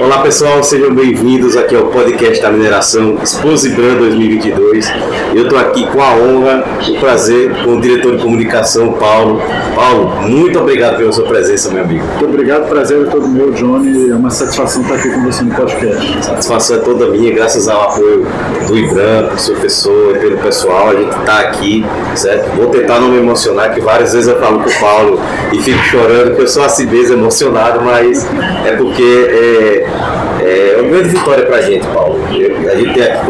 Olá pessoal, sejam bem-vindos aqui ao podcast da mineração Exposibran 2022. Eu estou aqui com a honra e o prazer com o diretor de comunicação Paulo. Paulo, muito obrigado pela sua presença, meu amigo. Muito obrigado, prazer é todo meu, Johnny. É uma satisfação estar aqui com você no podcast. Satisfação é toda minha, graças ao apoio do Ibram, do seu professor pelo pessoal, a gente está aqui, certo? Vou tentar não me emocionar, que várias vezes eu falo com o Paulo e fico chorando, que eu sou assim mesmo emocionado, mas é porque é, é uma grande vitória para a gente, Paulo. a gente tem aqui,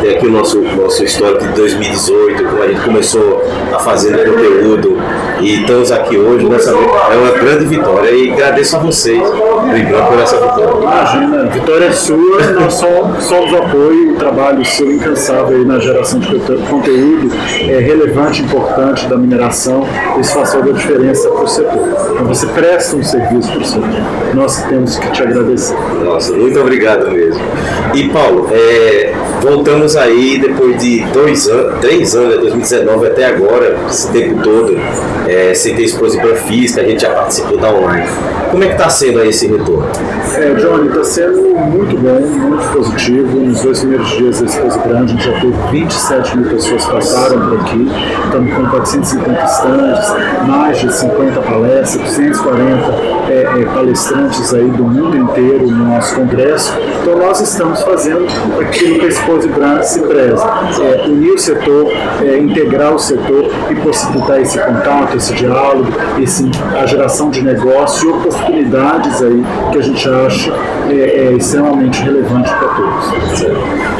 tem aqui o nosso, nosso histórico de 2018, como a gente começou a fazer conteúdo e estamos aqui hoje nessa é uma grande vitória e agradeço a vocês brigando por essa vitória. Imagina, vitória é sua, nós somos, somos apoio, o trabalho seu incansável na geração de conteúdo é relevante, importante da mineração, isso faz toda a diferença para o setor. Então você presta um serviço para o setor. Nós temos que te agradecer. Nossa, muito obrigado mesmo. E Paulo, é, voltamos aí depois de dois anos, três anos, 2019 né, até agora, esse tempo todo, é, sem ter exposição física, a gente já participou da online. Como é que está sendo aí esse retorno? É, Johnny, está sendo muito bom, muito positivo. Nos dois primeiros dias da exposição, a gente já teve 27 mil pessoas que passaram por aqui. Estamos com 450 estandes, mais de 50 palestras, 240 é, é, palestrantes aí do mundo inteiro no nosso congresso. Então nós estamos fazendo aquilo que a Expose Brand se preza, é, unir o setor, é, integrar o setor e possibilitar esse contato, esse diálogo, esse, a geração de negócio e oportunidades aí que a gente acha é, é extremamente relevante para todos.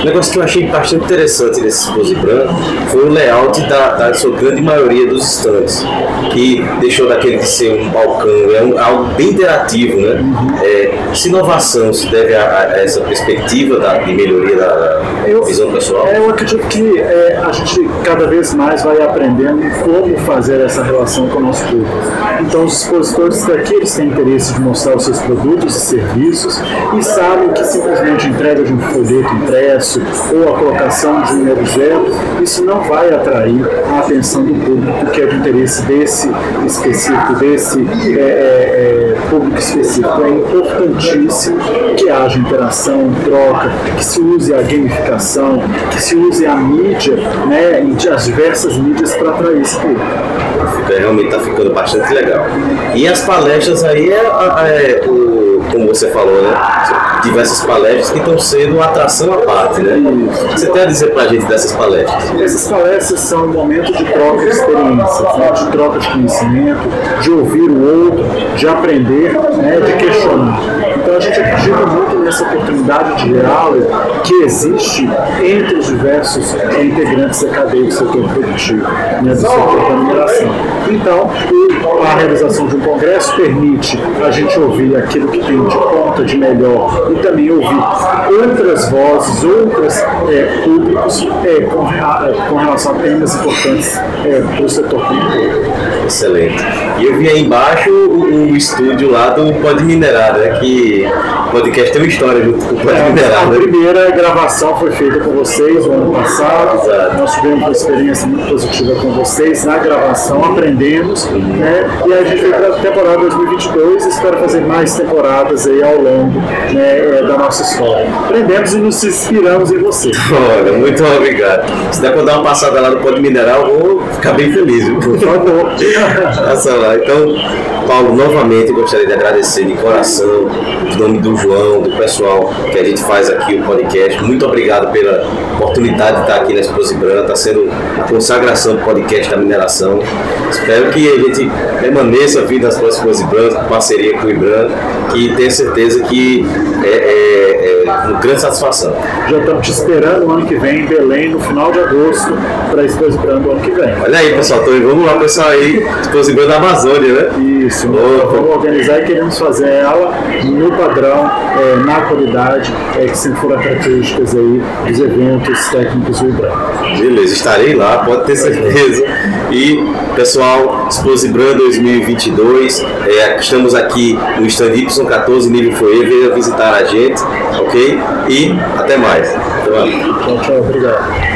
Um negócio que eu achei bastante interessante nesse Expose Brand foi o layout da, da sua grande maioria dos estandes, que deixou daquele de ser um balcão, é um, algo bem interativo, né? Uhum. É, essa inovação se deve a, a essa perspectiva da, de melhoria da, da eu, visão pessoal? É, eu acredito que é, a gente cada vez mais vai aprendendo como fazer essa relação com o nosso público. Então, os expositores daqui eles têm interesse de mostrar os seus produtos e serviços e sabem que simplesmente entrega de um folheto impresso ou a colocação de um objeto, isso não vai atrair a atenção do público que é de interesse desse específico, desse é, é, é público específico. É importantíssimo que haja interação, troca, que se use a gamificação, que se use a mídia, né, as diversas mídias para atrair esse público. Realmente está ficando bastante legal. E as palestras aí é, é o, como você falou, né? diversas palestras que estão sendo atração à parte, né? Você tem a dizer para a gente dessas palestras? Essas palestras são um momento de troca de experiências, né? de troca de conhecimento, de ouvir o outro, de aprender, né? de questionar. Então a gente acredita muito nessa oportunidade de diálogo que existe entre os diversos integrantes da cadeia do setor produtivo, né? do setor da mineração. Então, a realização de um congresso permite a gente ouvir aquilo que tem de ponta de melhor e também ouvir outras vozes, outros é, públicos é, com, com, relação a temas importantes é, para o setor público. Excelente. E eu vi aí embaixo um, um estúdio lá do Pode Minerar, né? Que o podcast tem uma história Pode é. A né? primeira gravação foi feita com vocês no ano passado. Exato. Nós tivemos uma experiência muito positiva com vocês na gravação, aprendemos, né? E a gente veio para a temporada 2022 e espero fazer mais temporadas aí ao longo né, é, da nossa história. Aprendemos e nos inspiramos em você. Olha, muito obrigado. Se der para dar uma passada lá no Pode Mineral, eu vou ficar bem feliz. Viu? Por favor. Passa lá. Então, Paulo, novamente gostaria de agradecer de coração, em nome do João, do pessoal que a gente faz aqui o podcast. Muito obrigado pela oportunidade de estar aqui na Exposição Branca. Está sendo a consagração do podcast da mineração. Espero que a gente permaneça vindo nas próximas Ibram, parceria com o Ibram, que tenho certeza que é, é, uma grande satisfação. Já estamos te esperando o ano que vem em Belém, no final de agosto, para a Exposição do ano que vem. Olha aí, pessoal, então, vamos lá, pessoal, aí, Exposição da Amazônia, né? Isso, vamos organizar e queremos fazer ela no padrão, é, na qualidade, é, que sempre foram características aí dos eventos técnicos do IBRAM. Beleza, estarei lá, pode ter certeza. E, pessoal, Exposibran 2022, é, estamos aqui no stand Y14 nível Forever, venha visitar a gente, ok? E até mais. Tchau, tchau, obrigado.